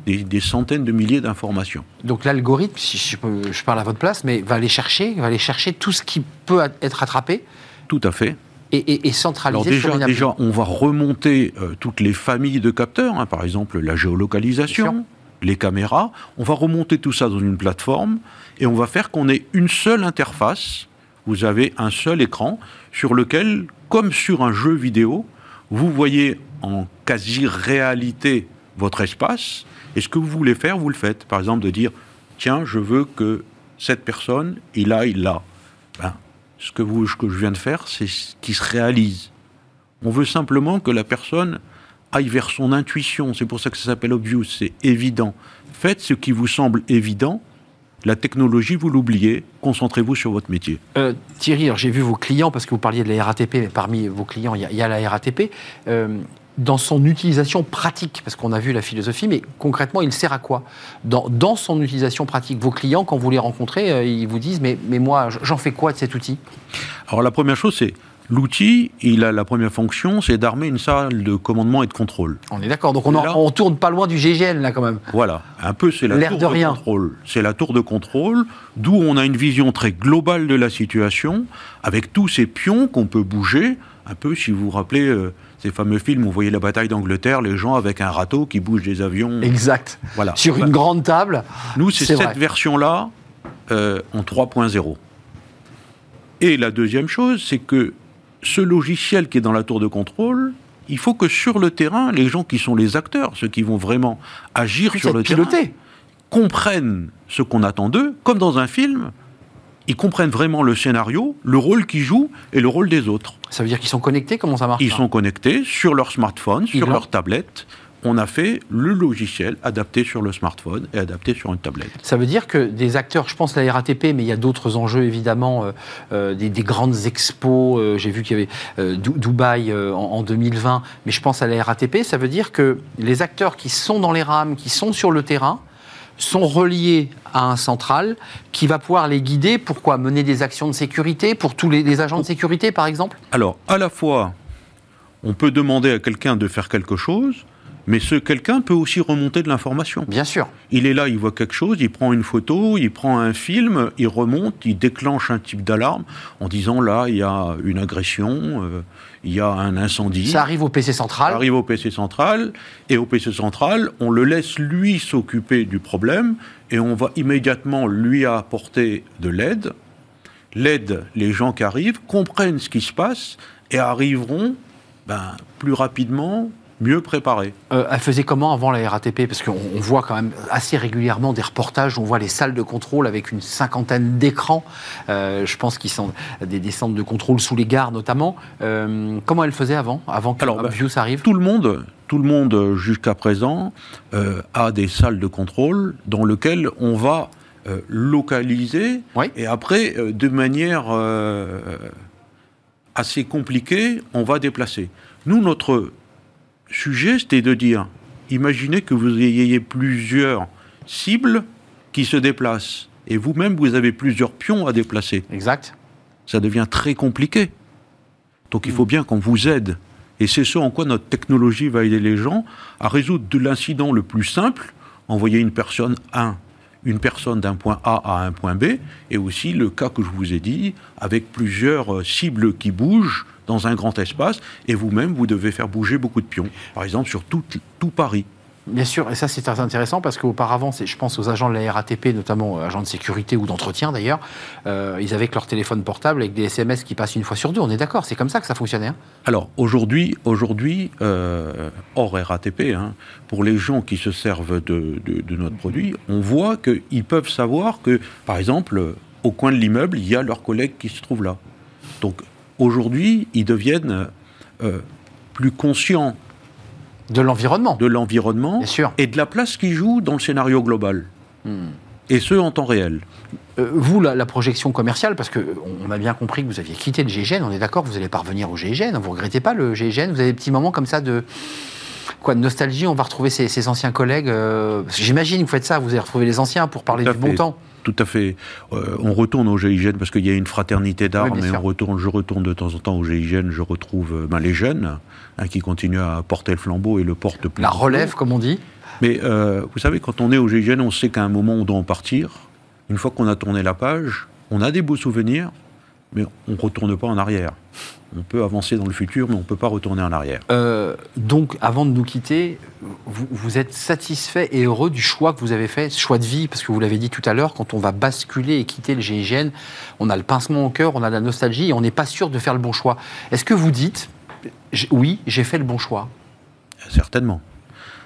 des, des centaines de milliers d'informations. Donc l'algorithme, si je, peux- je parle à votre place, mais va aller chercher, va aller chercher tout ce qui peut être attrapé Tout à fait. et, et- et centralisé Alors sur déjà, une déjà, on va remonter euh, toutes les familles de capteurs, hein, par exemple la géolocalisation, les caméras. On va remonter tout ça dans une plateforme et on va faire qu'on ait une seule interface. Vous avez un seul écran sur lequel, comme sur un jeu vidéo, vous voyez en quasi-réalité votre espace. Et ce que vous voulez faire, vous le faites. Par exemple, de dire tiens, je veux que cette personne, il aille là. Ben, ce que, vous, que je viens de faire, c'est ce qui se réalise. On veut simplement que la personne aille vers son intuition. C'est pour ça que ça s'appelle obvious, c'est évident. Faites ce qui vous semble évident. La technologie, vous l'oubliez. Concentrez-vous sur votre métier. Euh, Thierry, j'ai vu vos clients, parce que vous parliez de la RATP, mais parmi vos clients, il y a, il y a la RATP. Euh, dans son utilisation pratique, parce qu'on a vu la philosophie, mais concrètement, il sert à quoi dans, dans son utilisation pratique, vos clients, quand vous les rencontrez, euh, ils vous disent, mais, mais moi, j'en fais quoi de cet outil? Alors la première chose, c'est L'outil, il a la première fonction, c'est d'armer une salle de commandement et de contrôle. On est d'accord. Donc on, en- Là- on tourne pas loin du GGN là quand même. Voilà, un peu c'est la tour de contrôle. C'est la tour de contrôle, d'où on a une vision très globale de la situation, avec tous ces pions qu'on peut bouger. Un peu, si vous vous rappelez euh, ces fameux films où vous voyez la bataille d'Angleterre, les gens avec un râteau qui bougent des avions. Exact. Voilà. Sur une Bah, grande table. Nous, c'est cette version-là euh, en 3.0. Et la deuxième chose, c'est que ce logiciel qui est dans la tour de contrôle, il faut que sur le terrain, les gens qui sont les acteurs, ceux qui vont vraiment agir sur le être terrain, piloté. comprennent ce qu'on attend d'eux, comme dans un film. Ils comprennent vraiment le scénario, le rôle qu'ils jouent et le rôle des autres. Ça veut dire qu'ils sont connectés. Comment ça marche Ils sont connectés sur leur smartphone, Ils sur leur tablette. On a fait le logiciel adapté sur le smartphone et adapté sur une tablette. Ça veut dire que des acteurs, je pense à la RATP, mais il y a d'autres enjeux évidemment, euh, euh, des, des grandes expos. euh, J'ai vu qu'il y avait Dubaï en, en 2020, mais je pense à la RATP. Ça veut dire que les acteurs qui sont dans les rames, qui sont sur le terrain, sont reliés à un central qui va pouvoir les guider. Pourquoi Mener des actions de sécurité pour tous les, agents de sécurité, par exemple? Alors, à la fois, on peut demander à quelqu'un de faire quelque chose, mais ce quelqu'un peut aussi remonter de l'information. Bien sûr. Il est là, il voit quelque chose, il prend une photo, il prend un film, il remonte, il déclenche un type d'alarme en disant là, il y a une agression, euh, il y a un incendie. Ça arrive au PC central. Ça arrive au PC central, et au PC central, on le laisse lui s'occuper du problème, et on va immédiatement lui apporter de l'aide. L'aide, les gens qui arrivent comprennent ce qui se passe et arriveront ben, plus rapidement, mieux préparés. Euh, elle faisait comment avant la RATP Parce qu'on on voit quand même assez régulièrement des reportages, on voit les salles de contrôle avec une cinquantaine d'écrans. Euh, je pense qu'ils sont des, des centres de contrôle sous les gares notamment. Euh, comment elle faisait avant Avant que Alors, bah, arrive? Tout le monde, tout le monde jusqu'à présent a des salles de contrôle dans lesquelles on va localiser Oui. et après, de manière assez compliquée, on va déplacer. Nous, notre sujet, c'était de dire, imaginez que vous ayez plusieurs cibles qui se déplacent et vous-même, vous avez plusieurs pions à déplacer Exact. ça devient très compliqué. Donc il faut bien qu'on vous aide. Et c'est ce en quoi notre technologie va aider les gens à résoudre de l'incident le plus simple, envoyer une personne un, une personne d'un point A à un point B, et aussi le cas que je vous ai dit, avec plusieurs euh, cibles qui bougent dans un grand espace, et vous-même, vous devez faire bouger beaucoup de pions. Par exemple, sur tout, tout Paris. Bien sûr, et ça c'est très intéressant parce qu'auparavant, je pense aux agents de la RATP, notamment euh, agents de sécurité ou d'entretien d'ailleurs, euh, ils avaient que leur téléphone portable avec des SMS qui passent une fois sur deux. On est d'accord, c'est comme ça que ça fonctionnait. hein? Alors aujourd'hui, aujourd'hui, euh, hors RATP, hein, pour les gens qui se servent de, de- de notre produit, on voit qu'ils peuvent savoir que, par exemple, au coin de l'immeuble, il y a leur collègue qui se trouve là. Donc aujourd'hui, ils deviennent euh, plus conscients De l'environnement, de l'environnement et de la place qu'ils jouent dans le scénario global. Hmm. Et ce, en temps réel. Euh, vous, la, la projection commerciale, parce qu'on on a bien compris que vous aviez quitté le GIGN, on est d'accord, vous allez pas revenir au GIGN, vous regrettez pas le GIGN, vous avez des petits moments comme ça de, quoi, de nostalgie, on va retrouver ses, ses anciens collègues. euh, J'imagine que vous faites ça, vous allez retrouver les anciens pour parler du bon temps. Tout à fait. Euh, on retourne au GIGN parce qu'il y a une fraternité d'armes Oui, bien et sûr. on retourne, je retourne de temps en temps au GIGN, je retrouve euh, ben, les jeunes hein, qui continuent à porter le flambeau et le portent plus. La relève, comme on dit. Mais euh, vous savez, quand on est au GIGN, on sait qu'à un moment on doit en partir. Une fois qu'on a tourné la page, on a des beaux souvenirs, mais on ne retourne pas en arrière. On peut avancer dans le futur, mais on ne peut pas retourner en arrière. Euh, donc, avant de nous quitter, vous, vous êtes satisfait et heureux du choix que vous avez fait, ce choix de vie, parce que vous l'avez dit tout à l'heure, quand on va basculer et quitter le GIGN, on a le pincement au cœur, on a la nostalgie et on n'est pas sûr de faire le bon choix. Est-ce que vous dites, oui, j'ai fait le bon choix? Certainement.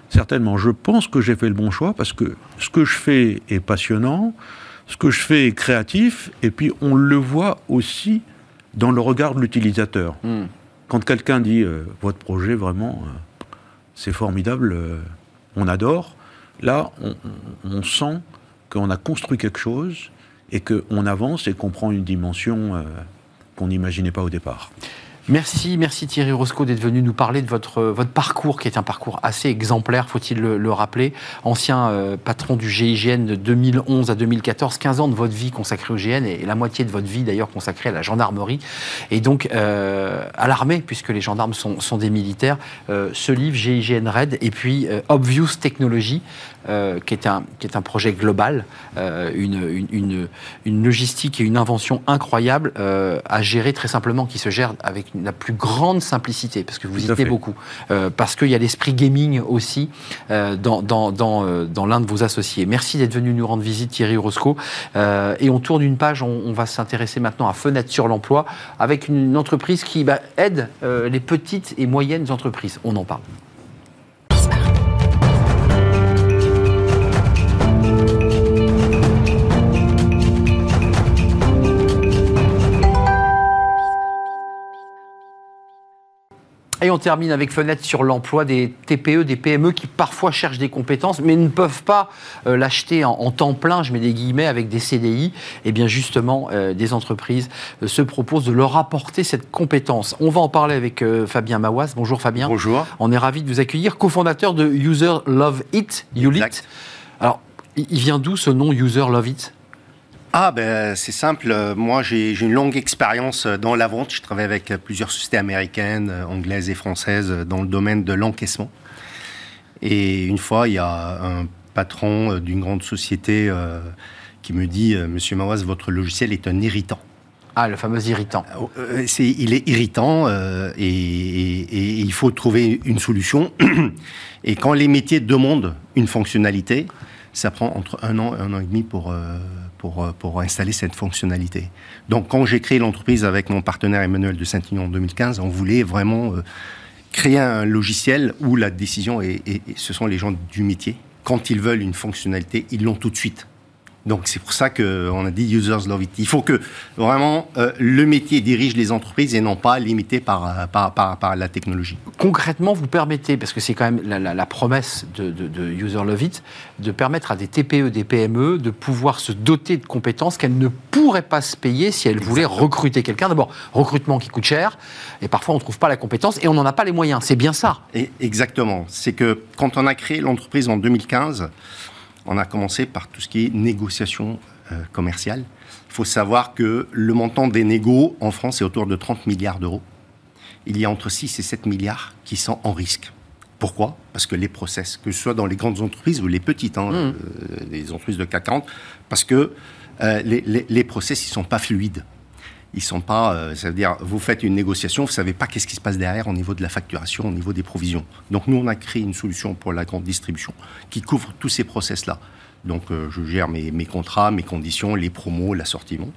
Certainement. Je pense que j'ai fait le bon choix parce que ce que je fais est passionnant, ce que je fais est créatif, et puis on le voit aussi dans le regard de l'utilisateur. Hmm. Quand quelqu'un dit euh, votre projet vraiment, euh, c'est formidable, euh, on adore, là on, sent qu'on a construit quelque chose et qu'on avance et qu'on prend une dimension qu'on n'imaginait pas au départ. Merci, merci Thierry Roscoe d'être venu nous parler de votre, euh, votre parcours, qui est un parcours assez exemplaire, faut-il le, le rappeler. Ancien euh, patron du GIGN de 2011 à 2014, 15 ans de votre vie consacrée au GN et, la moitié de votre vie d'ailleurs consacrée à la gendarmerie et donc euh, à l'armée, puisque les gendarmes sont, des militaires. Ce livre, GIGN Red, et puis Obvious Technology, euh, qui, est un, qui est un projet global, euh, une, une, une, logistique et une invention incroyable euh, à gérer très simplement, qui se gère avec la plus grande simplicité, parce que vous y fait. beaucoup, parce qu'il y a l'esprit gaming aussi dans, dans, dans, dans l'un de vos associés. Merci d'être venu nous rendre visite, Thierry Roscoe. Euh, et on tourne une page, on, on va s'intéresser maintenant à Fenêtre sur l'emploi, avec une entreprise qui bah, aide les petites et moyennes entreprises. On en parle. Et on termine avec fenêtre sur l'emploi des TPE, des PME qui parfois cherchent des compétences, mais ne peuvent pas euh, l'acheter en, en temps plein, je mets des guillemets, avec des CDI. Et bien justement, euh, des entreprises euh, se proposent de leur apporter cette compétence. On va en parler avec Fabien Mawas. Bonjour Fabien. Bonjour. On est ravi de vous accueillir, cofondateur de User Love It, Ulit. Alors, il vient d'où ce nom User Love It? Ah ben c'est simple, moi j'ai une longue expérience euh, dans la vente, je travaille avec euh, plusieurs sociétés américaines, euh, anglaises et françaises dans le domaine de l'encaissement. Et une fois, il y a un patron d'une grande société euh, qui me dit Monsieur Mawas, votre logiciel est un irritant. Ah, le fameux irritant. Euh, c'est- il est irritant euh, et, et- et il faut trouver une solution. Et quand les métiers demandent une fonctionnalité, ça prend entre un an et un an et demi pour, euh, pour, euh, pour installer cette fonctionnalité. Donc quand j'ai créé l'entreprise avec mon partenaire Emmanuel de Saint-Ignan en 2015, on voulait vraiment euh, créer un logiciel où la décision est- ce sont les gens du métier. Quand ils veulent une fonctionnalité, ils l'ont tout de suite. Donc c'est pour ça qu'on a dit users love it. Il faut que vraiment euh, le métier dirige les entreprises et non pas limité par, euh, par, par, par la technologie. concrètement vous permettez, parce que c'est quand même la, la- la promesse de, de- de User Love It, de permettre à des TPE, des PME de pouvoir se doter de compétences qu'elles ne pourraient pas se payer si elles voulaient recruter quelqu'un. D'abord, recrutement qui coûte cher, et parfois on ne trouve pas la compétence et on n'en a pas les moyens. C'est bien ça. Et exactement. C'est que quand on a créé l'entreprise en 2015, on a commencé par tout ce qui est négociation euh, commerciale. Il faut savoir que le montant des négos en France est autour de 30 milliards d'euros. Il y a entre 6 et 7 milliards qui sont en risque. Pourquoi? Parce que les process, que ce soit dans les grandes entreprises ou les petites, hein, euh, les entreprises de CAC 40, parce que euh, les, les, les process, ils sont pas fluides. Ils sont pas, euh, ça veut dire, vous faites une négociation, vous savez pas qu'est-ce qui se passe derrière au niveau de la facturation, au niveau des provisions. Donc nous, on a créé une solution pour la grande distribution qui couvre tous ces process-là. Donc euh, je gère mes, contrats, mes conditions, les promos, l'assortiment.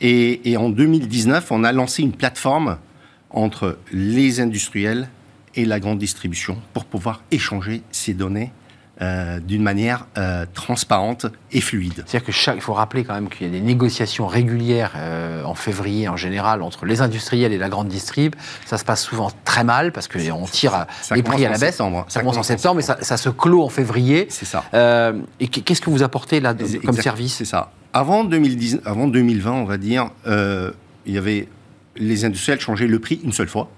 Et en 2019, on a lancé une plateforme entre les industriels et la grande distribution pour pouvoir échanger ces données euh, d'une manière euh, transparente et fluide. C'est-à-dire que chaque, il faut rappeler quand même qu'il y a des négociations régulières euh, en février en général entre les industriels et la grande distrib. Ça se passe souvent très mal parce qu'on tire à- Ça les prix à la baisse. septembre. Ça, commence en septembre, mais ça, ça se clôt en février. C'est ça. Et qu'est-ce que vous apportez là de- Exact, comme service C'est ça. Avant, 2010, avant 2020, on va dire, il y avait les industriels changeaient le prix une seule fois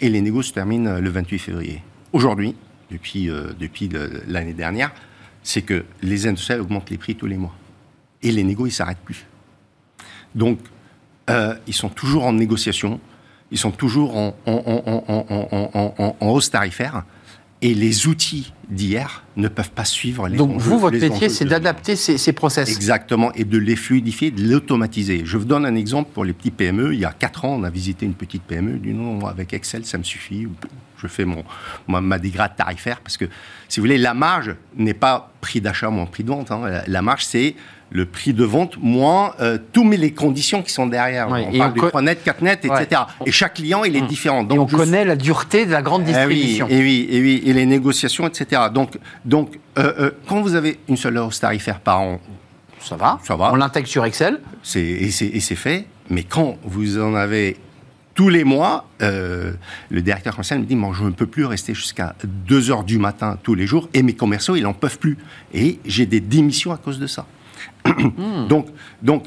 et les négociations se terminent le 28 février. Aujourd'hui, depuis, euh, depuis l'année dernière, c'est que les industriels augmentent les prix tous les mois et les négociations ils s'arrêtent plus. Donc, euh, ils sont toujours en négociation, ils sont toujours en, hausse tarifaire. Et les outils d'hier ne peuvent pas suivre les Donc enjeux- vous, votre métier, c'est d'adapter ces, ces process. Exactement, et de les fluidifier, de l'automatiser. Je vous donne un exemple pour les petits PME. Il y a 4 ans, on a visité une petite PME. Du nom, avec Excel, ça me suffit. Je fais mon, ma, ma dégrade tarifaire parce que, si vous voulez, la marge n'est pas prix d'achat moins prix de vente. hein. La, la marge, c'est le prix de vente moins euh, toutes les conditions qui sont derrière. Ouais, on et parle on du co- 3 net, 4 net, Ouais. etc. Et chaque client, il est Hum. différent. Et on je connaît la dureté de la grande eh oui, distribution. et oui, et oui, et les négociations, etc. Donc, donc euh, euh, quand vous avez une seule hausse tarifaire par an, Ça va. Ça va. On l'intègre sur Excel. et c'est fait. Mais quand vous en avez tous les mois, euh, le directeur commercial me dit Moi, je ne peux plus rester jusqu'à 2 heures du matin tous les jours, et mes commerciaux, ils n'en peuvent plus. Et j'ai des démissions à cause de ça. donc, donc,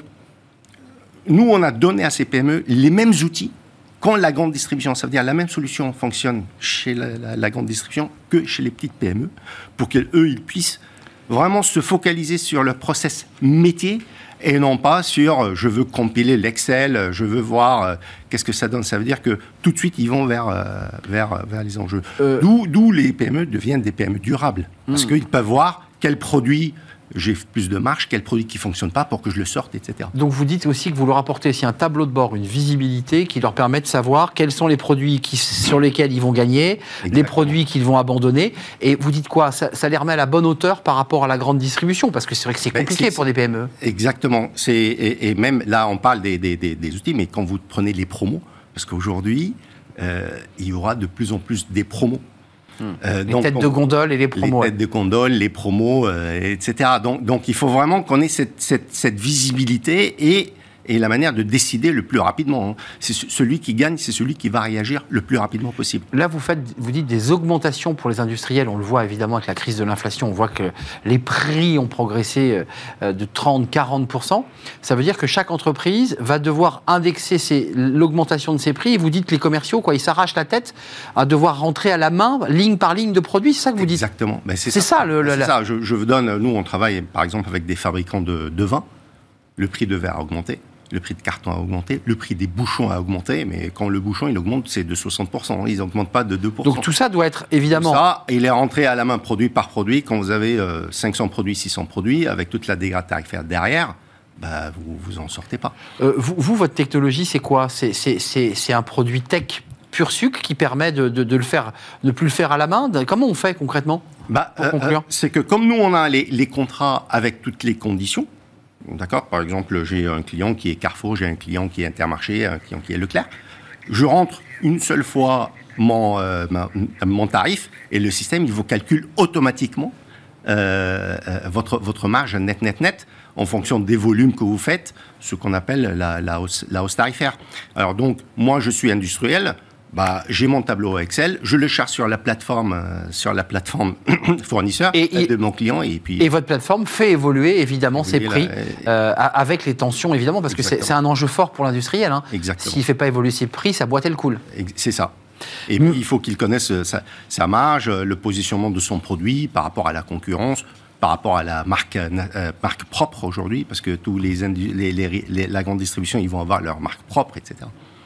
nous, on a donné à ces PME les mêmes outils quand la grande distribution, ça veut dire la même solution fonctionne chez la, la- la grande distribution que chez les petites PME, pour qu'eux, ils puissent vraiment se focaliser sur le process métier et non pas sur euh, je veux compiler l'Excel, euh, je veux voir euh, qu'est-ce que ça donne. Ça veut dire que tout de suite, ils vont vers, euh, vers, vers les enjeux. Euh, D'où les PME deviennent des PME durables. Parce qu'ils peuvent voir quel produit j'ai plus de marge, quel produit qui ne fonctionne pas pour que je le sorte, etc. Donc vous dites aussi que vous leur apportez aussi un tableau de bord, une visibilité qui leur permet de savoir quels sont les produits qui, sur lesquels ils vont gagner, les produits qu'ils vont abandonner. Et vous dites quoi? Ça, ça les remet à la bonne hauteur par rapport à la grande distribution Parce que c'est vrai que c'est compliqué pour des PME. Exactement. Et, et même là, on parle des, des- des- des outils, mais quand vous prenez les promos, parce qu'aujourd'hui, euh, il y aura de plus en plus des promos. Euh, Hmm. Les donc, têtes de gondole et les les promos. têtes de condole, les promos, euh, etc. Donc, donc, il faut vraiment qu'on ait cette, cette- cette visibilité et, et la manière de décider le plus rapidement. hein. C'est ce- celui qui gagne, c'est celui qui va réagir le plus rapidement possible. Là, vous, faites, vous dites des augmentations pour les industriels. On le voit évidemment avec la crise de l'inflation. On voit que les prix ont progressé euh, de 30-40%. Ça veut dire que chaque entreprise va devoir indexer l'augmentation de ses prix. Et vous dites que les commerciaux, quoi, ils s'arrachent la tête à devoir rentrer à la main, ligne par ligne de produits. C'est ça que vous dites? Exactement. Ben, c'est ça, le- le- C'est la- ça. Je, je vous donne, nous, on travaille par exemple avec des fabricants de, de vin. Le prix de verre a augmenté, le prix de carton a augmenté, le prix des bouchons a augmenté, mais quand le bouchon il augmente, c'est de 60%. Ils n'augmentent pas de 2%. Donc tout ça doit être évidemment. Ça, il est rentré à la main produit par produit. Quand vous avez euh, 500 produits, 600 produits, avec toute la dégrade tarifaire derrière, bah, vous vous en sortez pas. Euh, vous, vous, votre technologie, c'est quoi? C'est- un produit tech pur sucre qui permet de, de- de le faire, de plus le faire à la main? Comment on fait concrètement? Bah, Pour conclure. c'est que comme nous, on a les, les contrats avec toutes les conditions, d'accord Par exemple, j'ai un client qui est Carrefour, j'ai un client qui est Intermarché, un client qui est Leclerc. Je rentre une seule fois mon, euh, mon tarif et le système, il vous calcule automatiquement euh, euh, votre, votre marge net, net, net en fonction des volumes que vous faites, ce qu'on appelle la hausse, la hausse tarifaire. Alors donc, moi, je suis industriel, bah, j'ai mon tableau Excel, je le charge sur la plateforme, euh, sur la plateforme fournisseur Et euh, de mon client et puis Et votre plateforme fait évoluer évidemment ses prix la- euh, avec les tensions évidemment parce que c'est un enjeu fort pour l'industriel. Hein. exactement. S'il ne fait pas évoluer ses prix, sa boîte elle coule. C'est ça. Et Mm. puis, il faut qu'il connaisse sa, sa marge, le positionnement de son produit par rapport à la concurrence, par rapport à la marque, euh, marque propre aujourd'hui, parce que tous les- la grande distribution, ils vont avoir leur marque propre, etc.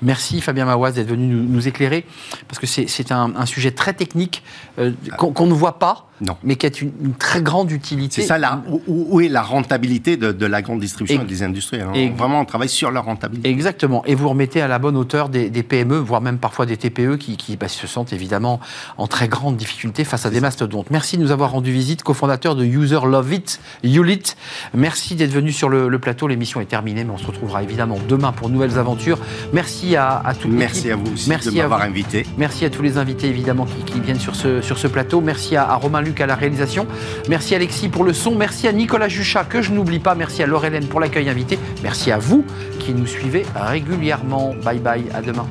Merci Fabien Mawaz d'être venu nous, éclairer parce que c'est un, sujet très technique euh, qu'on ne voit pas, Non. mais qui a une, une très grande utilité. C'est ça, là, où, est la rentabilité de, de la grande distribution Et- et, des industriels. hein. et- Vraiment, on travaille sur leur rentabilité. Exactement. Et vous remettez à la bonne hauteur des, des PME, voire même parfois des TPE qui, qui, bah, se sentent évidemment en très grande difficulté face à des mastodontes. Merci de nous avoir rendu visite, cofondateur de User Love It, Ulit. Merci d'être venu sur le, le plateau. L'émission est terminée, mais on se retrouvera évidemment demain pour nouvelles aventures. Merci à, à. Merci à vous aussi Merci de m'avoir invité. Merci à tous les invités évidemment qui, qui viennent sur ce, sur ce plateau. Merci à, à Romain Luc à la réalisation. Merci Alexis pour le son. Merci à Nicolas Juchat que je n'oublie pas. Merci à Laure Hélène pour l'accueil invité. Merci à vous qui nous suivez régulièrement. Bye bye, à demain.